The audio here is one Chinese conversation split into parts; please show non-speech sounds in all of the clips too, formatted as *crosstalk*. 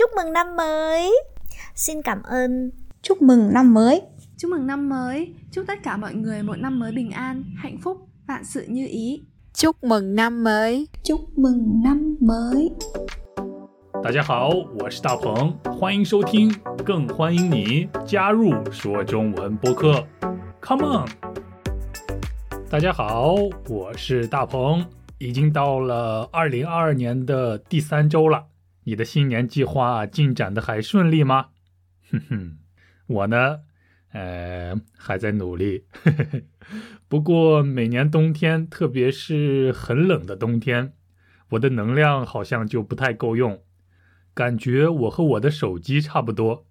Chúc mừng năm mới. Xin cảm ơn. Chúc mừng năm mới. Chúc mừng năm mới. Chúc tất cả mọi người một năm mới bình an, hạnh phúc, vạn sự như ý. Chúc mừng năm mới. Chúc mừng năm mới. 大家好，我是大鹏，欢迎收听，更欢迎你加入说中文播客。Come on！大家好，我是大鹏，已经到了二零二二年的第三周了。 你的新年计划进展的还顺利吗？哼哼，我呢，呃，还在努力。*laughs* 不过每年冬天，特别是很冷的冬天，我的能量好像就不太够用。感觉我和我的手机差不多，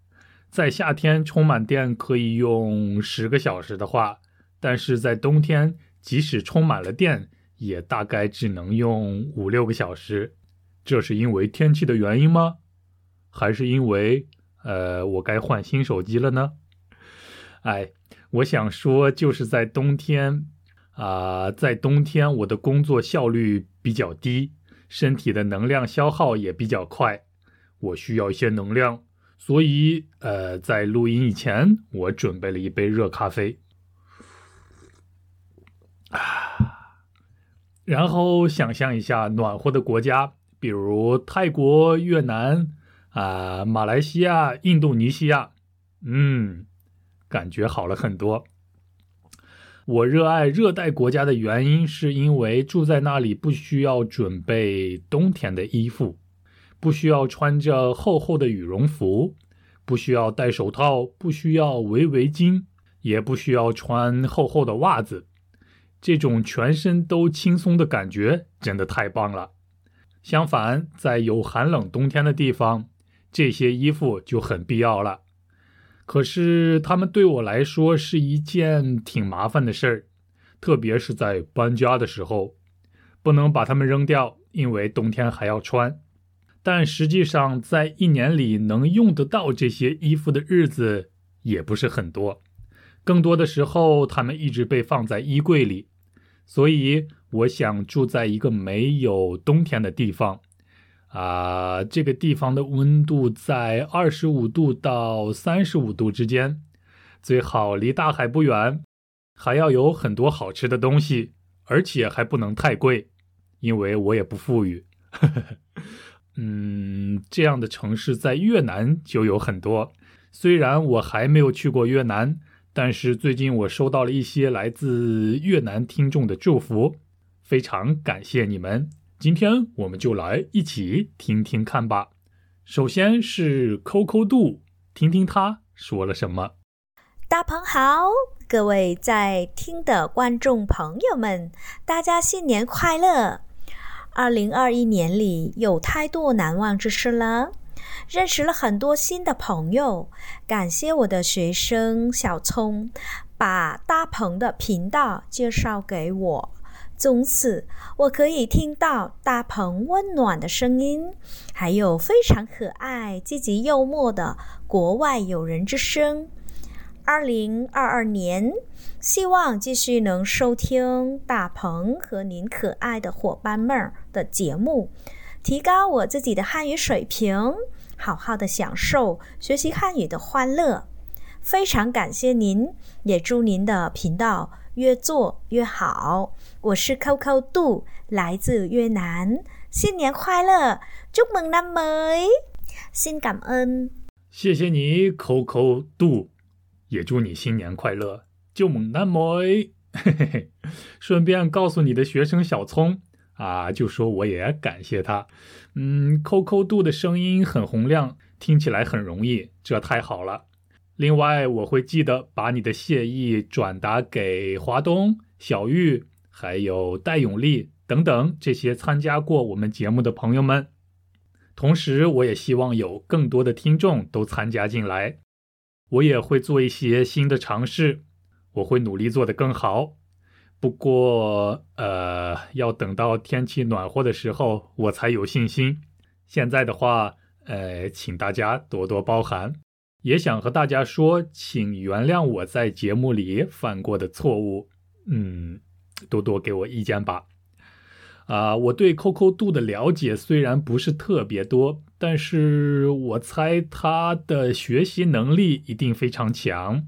在夏天充满电可以用十个小时的话，但是在冬天即使充满了电，也大概只能用五六个小时。这是因为天气的原因吗？还是因为呃我该换新手机了呢？哎，我想说就是在冬天啊，在冬天我的工作效率比较低，身体的能量消耗也比较快。我需要一些能量，所以呃，在录音以前，我准备了一杯热咖啡啊，然后想象一下暖和的国家，比如泰国、越南啊、马来西亚、印度尼西亚，嗯，感觉好了很多。我热爱热带国家的原因，是因为住在那里不需要准备冬天的衣服。不需要穿着厚厚的羽绒服，不需要戴手套，不需要围围巾，也不需要穿厚厚的袜子。这种全身都轻松的感觉真的太棒了。相反，在有寒冷冬天的地方，这些衣服就很必要了。可是，它们对我来说是一件挺麻烦的事儿，特别是在搬家的时候，不能把它们扔掉，因为冬天还要穿。但实际上，在一年里能用得到这些衣服的日子也不是很多，更多的时候，它们一直被放在衣柜里。所以，我想住在一个没有冬天的地方，啊，这个地方的温度在二十五度到三十五度之间，最好离大海不远，还要有很多好吃的东西，而且还不能太贵，因为我也不富裕。*laughs* 嗯，这样的城市在越南就有很多。虽然我还没有去过越南，但是最近我收到了一些来自越南听众的祝福，非常感谢你们。今天我们就来一起听听看吧。首先是 Coco 度，听听他说了什么。大鹏好，各位在听的观众朋友们，大家新年快乐！二零二一年里有太多难忘之事了，认识了很多新的朋友。感谢我的学生小聪，把大鹏的频道介绍给我，从此我可以听到大鹏温暖的声音，还有非常可爱、积极幽默的国外友人之声。二零二二年。希望继续能收听大鹏和您可爱的伙伴们儿的节目，提高我自己的汉语水平，好好的享受学习汉语的欢乐。非常感谢您，也祝您的频道越做越好。我是 Coco 杜，来自越南，新年快乐，祝梦南美，新感恩。谢谢你，Coco 杜，也祝你新年快乐。就猛男嘿，*laughs* 顺便告诉你的学生小聪啊，就说我也感谢他。嗯，扣扣度的声音很洪亮，听起来很容易，这太好了。另外，我会记得把你的谢意转达给华东、小玉，还有戴永利等等这些参加过我们节目的朋友们。同时，我也希望有更多的听众都参加进来。我也会做一些新的尝试。我会努力做得更好，不过，呃，要等到天气暖和的时候，我才有信心。现在的话，呃，请大家多多包涵。也想和大家说，请原谅我在节目里犯过的错误，嗯，多多给我意见吧。啊，我对 Coco 度的了解虽然不是特别多，但是我猜他的学习能力一定非常强，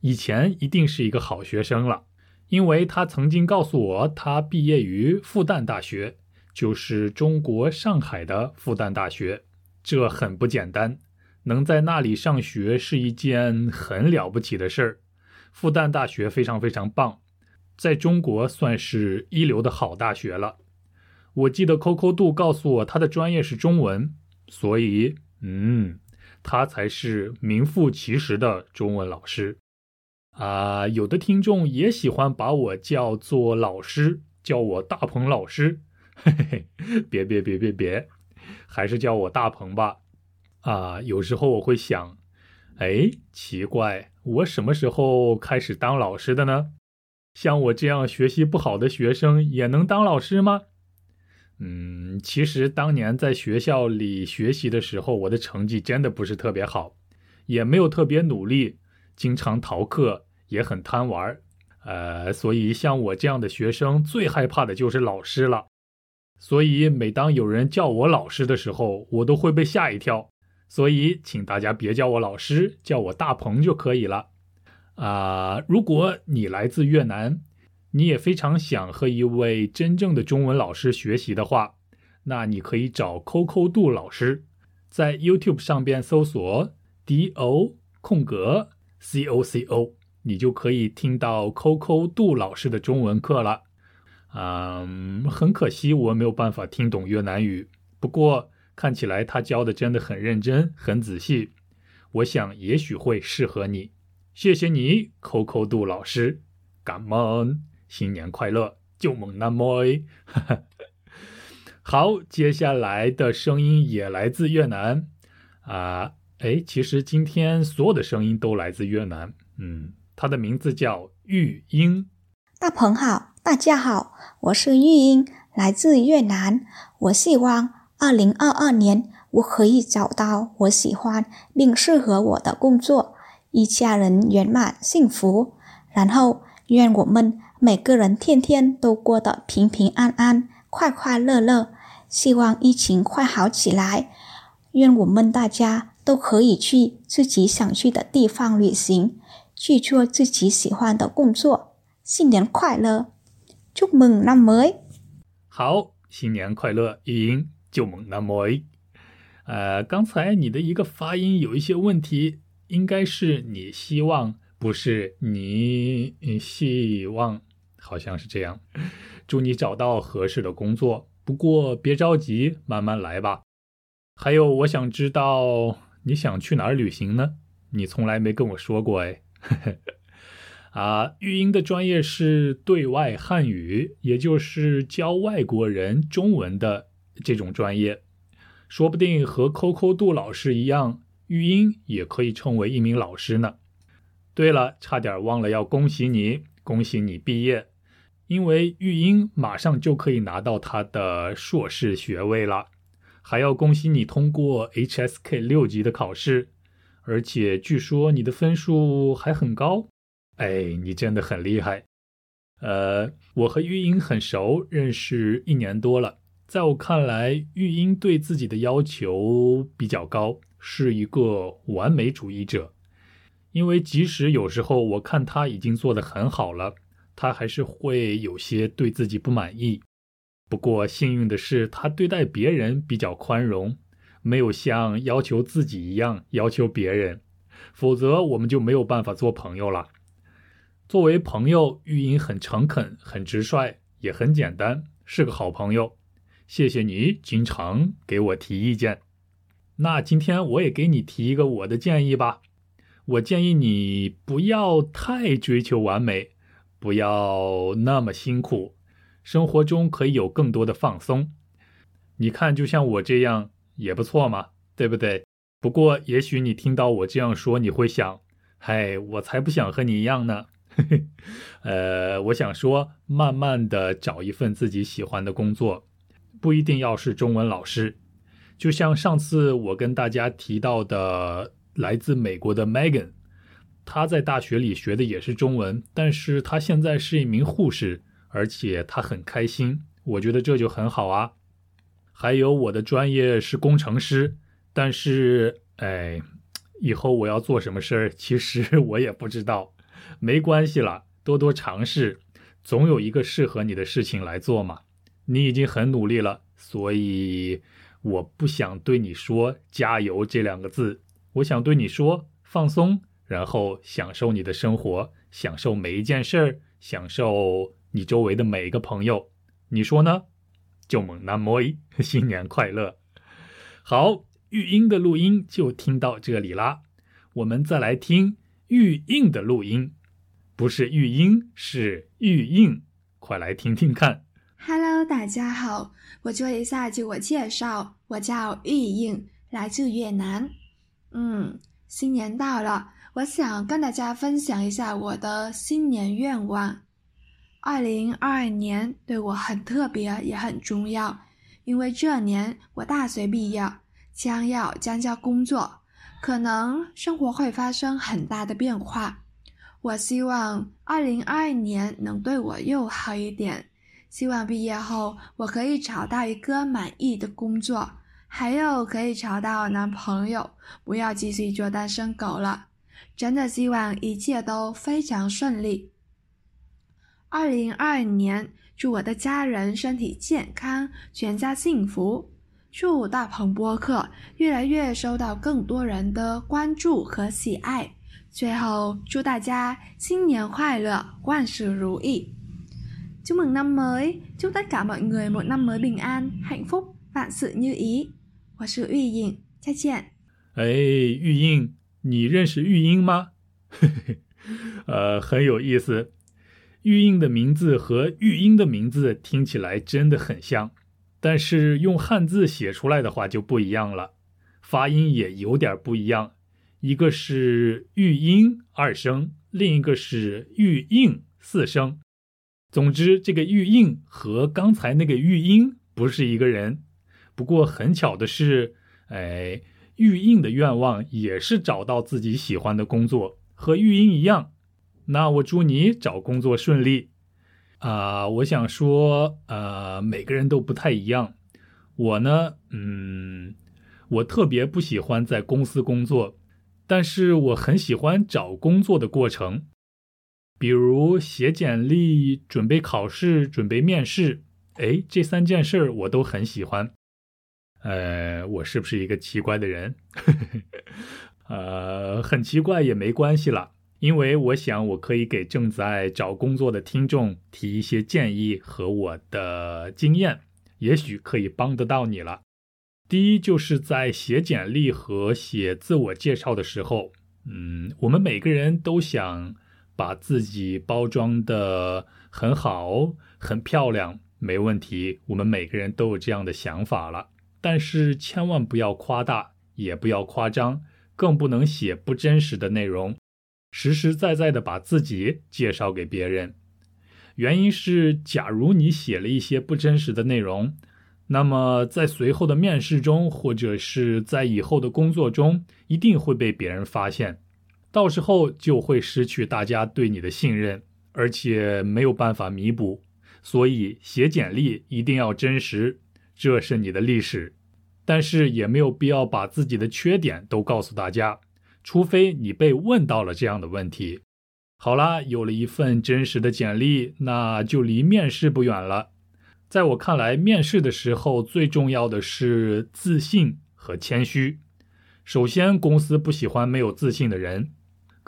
以前一定是一个好学生了，因为他曾经告诉我，他毕业于复旦大学，就是中国上海的复旦大学，这很不简单，能在那里上学是一件很了不起的事儿。复旦大学非常非常棒，在中国算是一流的好大学了。我记得 Coco 度告诉我，他的专业是中文。所以，嗯，他才是名副其实的中文老师啊！有的听众也喜欢把我叫做老师，叫我大鹏老师。嘿嘿嘿，别别别别别，还是叫我大鹏吧。啊，有时候我会想，哎，奇怪，我什么时候开始当老师的呢？像我这样学习不好的学生也能当老师吗？嗯，其实当年在学校里学习的时候，我的成绩真的不是特别好，也没有特别努力，经常逃课，也很贪玩儿呃，所以像我这样的学生最害怕的就是老师了。所以每当有人叫我老师的时候，我都会被吓一跳。所以请大家别叫我老师，叫我大鹏就可以了。啊，如果你来自越南。你也非常想和一位真正的中文老师学习的话，那你可以找 Coco 杜老师，在 YouTube 上边搜索 D O 空格 C O C O，你就可以听到 Coco 杜老师的中文课了。嗯，很可惜我没有办法听懂越南语，不过看起来他教的真的很认真、很仔细，我想也许会适合你。谢谢你，Coco 杜老师，感恩。新年快乐，就猛那么 *laughs* 好，接下来的声音也来自越南啊！哎，其实今天所有的声音都来自越南。嗯，他的名字叫玉英。大鹏好，大家好，我是玉英，来自越南。我希望二零二二年我可以找到我喜欢并适合我的工作，一家人圆满幸福。然后愿我们。每个人天天都过得平平安安、快快乐乐。希望疫情快好起来，愿我们大家都可以去自己想去的地方旅行，去做自己喜欢的工作。新年快乐，祝梦那么好，新年快乐，语音就猛那么呃，刚才你的一个发音有一些问题，应该是你希望，不是你希望。好像是这样，祝你找到合适的工作。不过别着急，慢慢来吧。还有，我想知道你想去哪儿旅行呢？你从来没跟我说过哎。*laughs* 啊，育英的专业是对外汉语，也就是教外国人中文的这种专业。说不定和 Coco 杜老师一样，育英也可以成为一名老师呢。对了，差点忘了要恭喜你，恭喜你毕业。因为育英马上就可以拿到他的硕士学位了，还要恭喜你通过 HSK 六级的考试，而且据说你的分数还很高，哎，你真的很厉害。呃，我和育英很熟，认识一年多了，在我看来，育英对自己的要求比较高，是一个完美主义者。因为即使有时候我看他已经做得很好了。他还是会有些对自己不满意，不过幸运的是，他对待别人比较宽容，没有像要求自己一样要求别人，否则我们就没有办法做朋友了。作为朋友，玉英很诚恳、很直率，也很简单，是个好朋友。谢谢你经常给我提意见，那今天我也给你提一个我的建议吧。我建议你不要太追求完美。不要那么辛苦，生活中可以有更多的放松。你看，就像我这样也不错嘛，对不对？不过，也许你听到我这样说，你会想：“嗨，我才不想和你一样呢。*laughs* ”呃，我想说，慢慢的找一份自己喜欢的工作，不一定要是中文老师。就像上次我跟大家提到的，来自美国的 Megan。他在大学里学的也是中文，但是他现在是一名护士，而且他很开心。我觉得这就很好啊。还有我的专业是工程师，但是哎，以后我要做什么事儿，其实我也不知道。没关系了，多多尝试，总有一个适合你的事情来做嘛。你已经很努力了，所以我不想对你说“加油”这两个字，我想对你说放松，然后享受你的生活，享受每一件事儿，享受你周围的每一个朋友。你说呢？就猛男摩伊，*laughs* 新年快乐！好，育音的录音就听到这里啦。我们再来听育印的录音，不是育音，是育印，快来听听看。Hello，大家好，我做一下自我介绍，我叫玉印，来自越南。嗯，新年到了，我想跟大家分享一下我的新年愿望。二零二二年对我很特别，也很重要，因为这年我大学毕业，将要参加工作，可能生活会发生很大的变化。我希望二零二二年能对我又好一点，希望毕业后我可以找到一个满意的工作，还有可以找到男朋友，不要继续做单身狗了。真的希望一切都非常顺利。二零二二年，祝我的家人身体健康，全家幸福。祝大鹏播客越来越受到更多人的关注和喜爱。最后，祝大家新年快乐，万事如意。Chúc mừng năm mới, chúc tất cả mọi người một năm mới bình an, hạnh phúc, vạn sự như ý。我是玉英，再见。哎，玉英，你认识玉英吗？*laughs* 呃，很有意思。玉印的名字和玉英的名字听起来真的很像，但是用汉字写出来的话就不一样了，发音也有点不一样。一个是玉音二声，另一个是玉印四声。总之，这个玉印和刚才那个玉音不是一个人。不过很巧的是，哎，玉印的愿望也是找到自己喜欢的工作，和玉音一样。那我祝你找工作顺利，啊，我想说，呃，每个人都不太一样。我呢，嗯，我特别不喜欢在公司工作，但是我很喜欢找工作的过程，比如写简历、准备考试、准备面试，哎，这三件事儿我都很喜欢。呃，我是不是一个奇怪的人？*laughs* 呃，很奇怪也没关系了。因为我想，我可以给正在找工作的听众提一些建议和我的经验，也许可以帮得到你了。第一，就是在写简历和写自我介绍的时候，嗯，我们每个人都想把自己包装的很好、很漂亮，没问题。我们每个人都有这样的想法了，但是千万不要夸大，也不要夸张，更不能写不真实的内容。实实在在的把自己介绍给别人，原因是，假如你写了一些不真实的内容，那么在随后的面试中，或者是在以后的工作中，一定会被别人发现，到时候就会失去大家对你的信任，而且没有办法弥补。所以写简历一定要真实，这是你的历史，但是也没有必要把自己的缺点都告诉大家。除非你被问到了这样的问题，好啦，有了一份真实的简历，那就离面试不远了。在我看来，面试的时候最重要的是自信和谦虚。首先，公司不喜欢没有自信的人，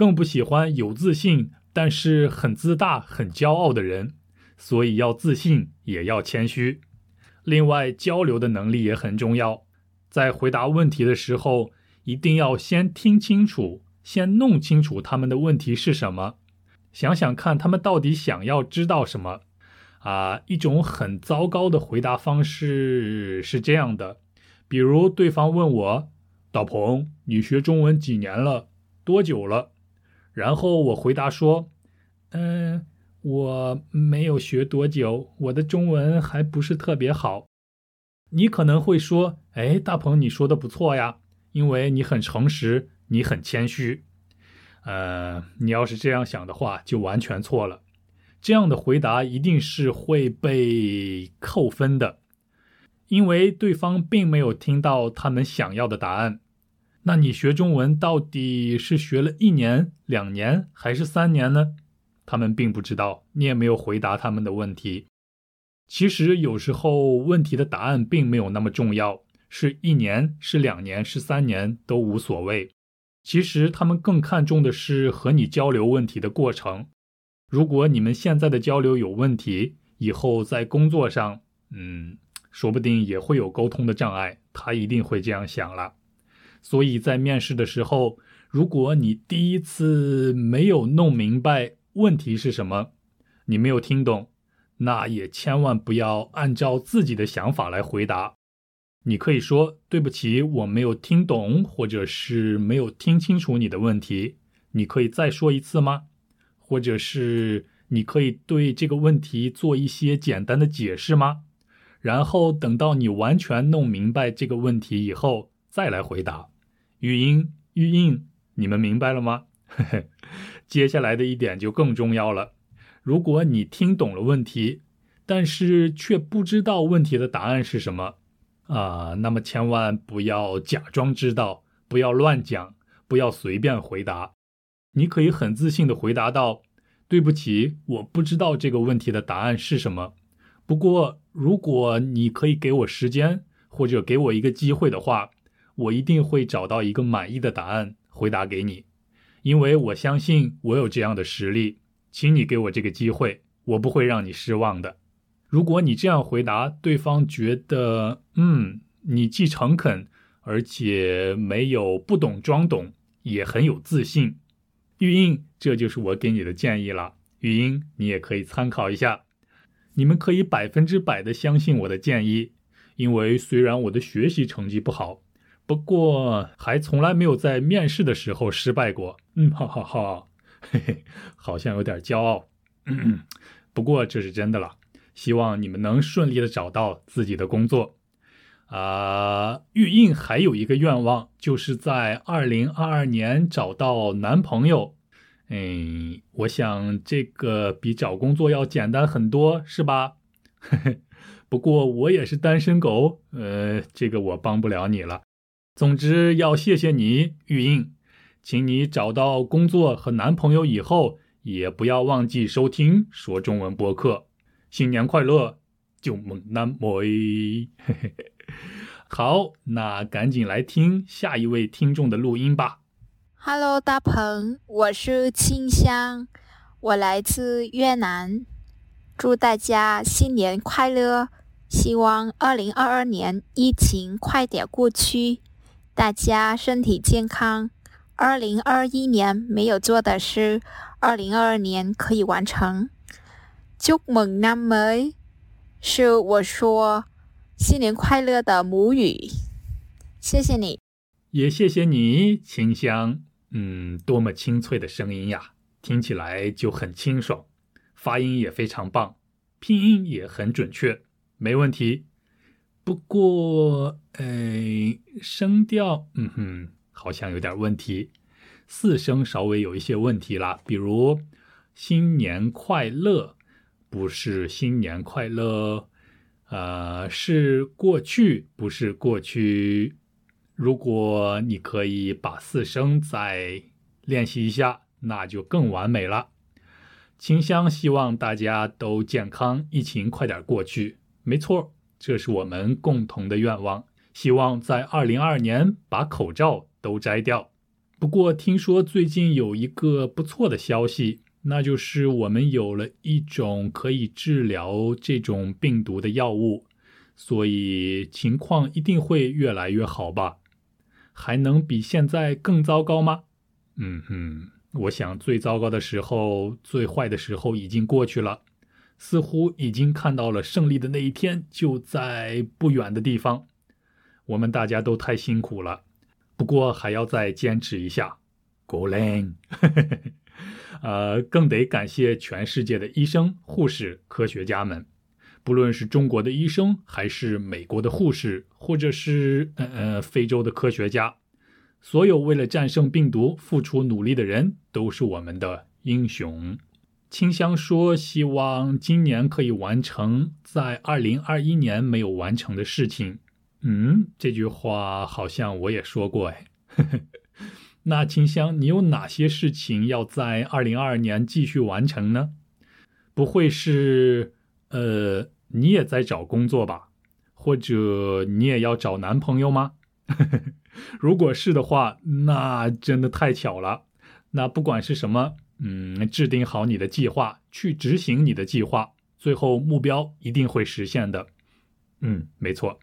更不喜欢有自信但是很自大、很骄傲的人。所以要自信，也要谦虚。另外，交流的能力也很重要，在回答问题的时候。一定要先听清楚，先弄清楚他们的问题是什么，想想看他们到底想要知道什么。啊，一种很糟糕的回答方式是这样的，比如对方问我：“大鹏，你学中文几年了？多久了？”然后我回答说：“嗯，我没有学多久，我的中文还不是特别好。”你可能会说：“哎，大鹏，你说的不错呀。”因为你很诚实，你很谦虚，呃，你要是这样想的话，就完全错了。这样的回答一定是会被扣分的，因为对方并没有听到他们想要的答案。那你学中文到底是学了一年、两年还是三年呢？他们并不知道，你也没有回答他们的问题。其实有时候问题的答案并没有那么重要，是一年、是两年、是三年都无所谓。其实他们更看重的是和你交流问题的过程。如果你们现在的交流有问题，以后在工作上，嗯，说不定也会有沟通的障碍。他一定会这样想了。所以在面试的时候，如果你第一次没有弄明白问题是什么，你没有听懂，那也千万不要按照自己的想法来回答。你可以说：“对不起，我没有听懂，或者是没有听清楚你的问题，你可以再说一次吗？”或者是你可以对这个问题做一些简单的解释吗？然后等到你完全弄明白这个问题以后再来回答。语音、语音，你们明白了吗？嘿 *laughs* 嘿接下来的一点就更重要了。如果你听懂了问题，但是却不知道问题的答案是什么啊，那么千万不要假装知道，不要乱讲，不要随便回答。你可以很自信的回答道：“对不起，我不知道这个问题的答案是什么。不过，如果你可以给我时间，或者给我一个机会的话。”我一定会找到一个满意的答案回答给你，因为我相信我有这样的实力。请你给我这个机会，我不会让你失望的。如果你这样回答，对方觉得，嗯，你既诚恳，而且没有不懂装懂，也很有自信。玉英，这就是我给你的建议了。玉英，你也可以参考一下。你们可以百分之百的相信我的建议，因为虽然我的学习成绩不好。不过还从来没有在面试的时候失败过，嗯，哈哈哈，嘿嘿，好像有点骄傲。嗯不过这是真的了，希望你们能顺利的找到自己的工作。啊，玉印还有一个愿望，就是在二零二二年找到男朋友。嗯，我想这个比找工作要简单很多，是吧？嘿嘿，不过我也是单身狗，呃，这个我帮不了你了。总之要谢谢你，玉英，请你找到工作和男朋友以后，也不要忘记收听说中文播客。新年快乐，就猛男妹。*laughs* 好，那赶紧来听下一位听众的录音吧。Hello，大鹏，我是清香，我来自越南，祝大家新年快乐，希望二零二二年疫情快点过去。大家身体健康。二零二一年没有做的事，二零二二年可以完成。祝梦南梅是我说新年快乐的母语。谢谢你，也谢谢你，清香。嗯，多么清脆的声音呀，听起来就很清爽，发音也非常棒，拼音也很准确，没问题。不过，呃，声调，嗯哼，好像有点问题，四声稍微有一些问题啦。比如“新年快乐”，不是“新年快乐”，呃，是过去，不是过去。如果你可以把四声再练习一下，那就更完美了。清香希望大家都健康，疫情快点过去。没错。这是我们共同的愿望，希望在二零二二年把口罩都摘掉。不过听说最近有一个不错的消息，那就是我们有了一种可以治疗这种病毒的药物，所以情况一定会越来越好吧？还能比现在更糟糕吗？嗯哼，我想最糟糕的时候、最坏的时候已经过去了。似乎已经看到了胜利的那一天就在不远的地方。我们大家都太辛苦了，不过还要再坚持一下。Go Lang，*laughs* 呃，更得感谢全世界的医生、护士、科学家们，不论是中国的医生，还是美国的护士，或者是呃呃非洲的科学家，所有为了战胜病毒付出努力的人，都是我们的英雄。清香说希望今年可以完成在二零二一年没有完成的事情。嗯，这句话好像我也说过哎。*laughs* 那清香，你有哪些事情要在二零二二年继续完成呢？不会是呃，你也在找工作吧？或者你也要找男朋友吗？*laughs* 如果是的话，那真的太巧了。那不管是什么，嗯，制定好你的计划，去执行你的计划，最后目标一定会实现的。嗯，没错，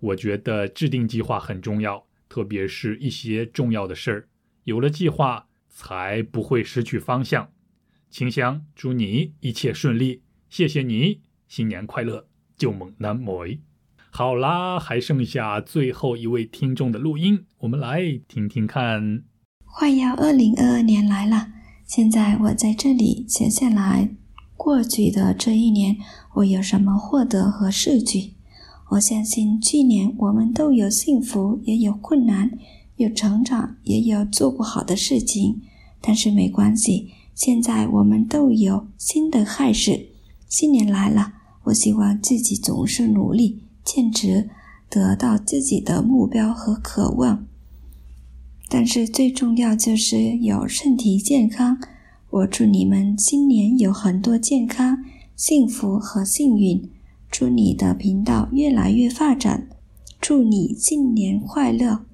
我觉得制定计划很重要，特别是一些重要的事儿，有了计划才不会失去方向。清香，祝你一切顺利，谢谢你，新年快乐，旧梦难磨。好啦，还剩下最后一位听众的录音，我们来听听看。快要二零二二年来了，现在我在这里写下来过去的这一年我有什么获得和失去。我相信去年我们都有幸福，也有困难，有成长，也有做不好的事情，但是没关系。现在我们都有新的开始，新年来了，我希望自己总是努力。坚持得到自己的目标和渴望，但是最重要就是有身体健康。我祝你们新年有很多健康、幸福和幸运。祝你的频道越来越发展。祝你新年快乐！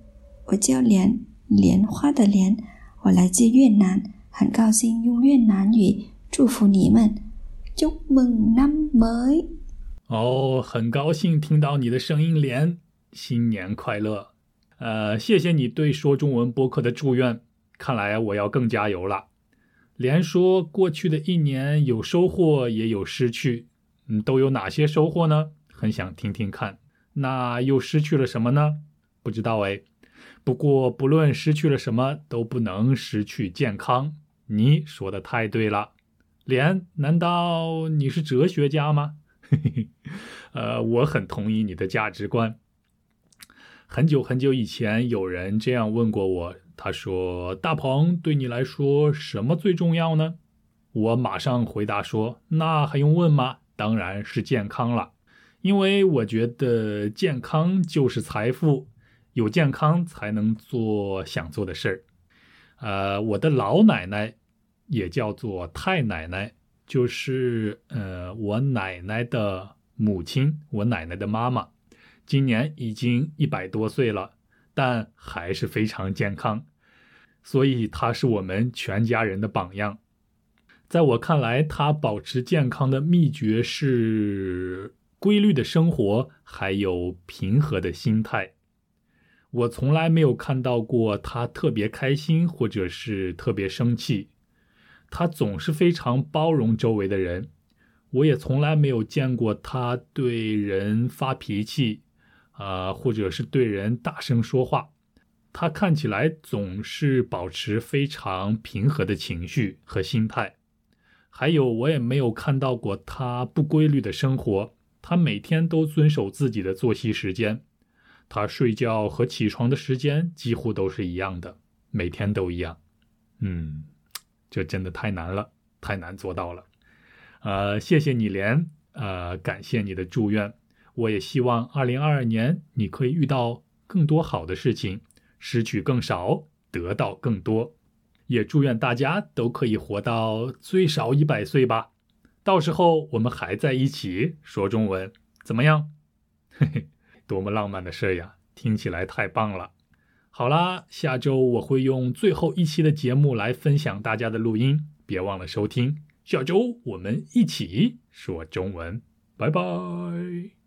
我叫莲，莲花的莲，我来自越南，很高兴用越南语祝福你们。祝梦南美。哦，很高兴听到你的声音，莲，新年快乐！呃，谢谢你对说中文播客的祝愿，看来我要更加油了。连说，过去的一年有收获也有失去，嗯，都有哪些收获呢？很想听听看。那又失去了什么呢？不知道哎。不过不论失去了什么，都不能失去健康。你说的太对了，连，难道你是哲学家吗？嘿嘿，呃，我很同意你的价值观。很久很久以前，有人这样问过我，他说：“大鹏，对你来说，什么最重要呢？”我马上回答说：“那还用问吗？当然是健康了，因为我觉得健康就是财富，有健康才能做想做的事儿。”呃，我的老奶奶也叫做太奶奶。就是呃，我奶奶的母亲，我奶奶的妈妈，今年已经一百多岁了，但还是非常健康，所以他是我们全家人的榜样。在我看来，他保持健康的秘诀是规律的生活，还有平和的心态。我从来没有看到过他特别开心，或者是特别生气。他总是非常包容周围的人，我也从来没有见过他对人发脾气，啊，或者是对人大声说话。他看起来总是保持非常平和的情绪和心态。还有，我也没有看到过他不规律的生活。他每天都遵守自己的作息时间，他睡觉和起床的时间几乎都是一样的，每天都一样。嗯。这真的太难了，太难做到了。呃，谢谢你，莲，呃，感谢你的祝愿。我也希望二零二二年你可以遇到更多好的事情，失去更少，得到更多。也祝愿大家都可以活到最少一百岁吧。到时候我们还在一起说中文，怎么样？嘿嘿，多么浪漫的事呀！听起来太棒了。好啦，下周我会用最后一期的节目来分享大家的录音，别忘了收听。下周我们一起说中文，拜拜。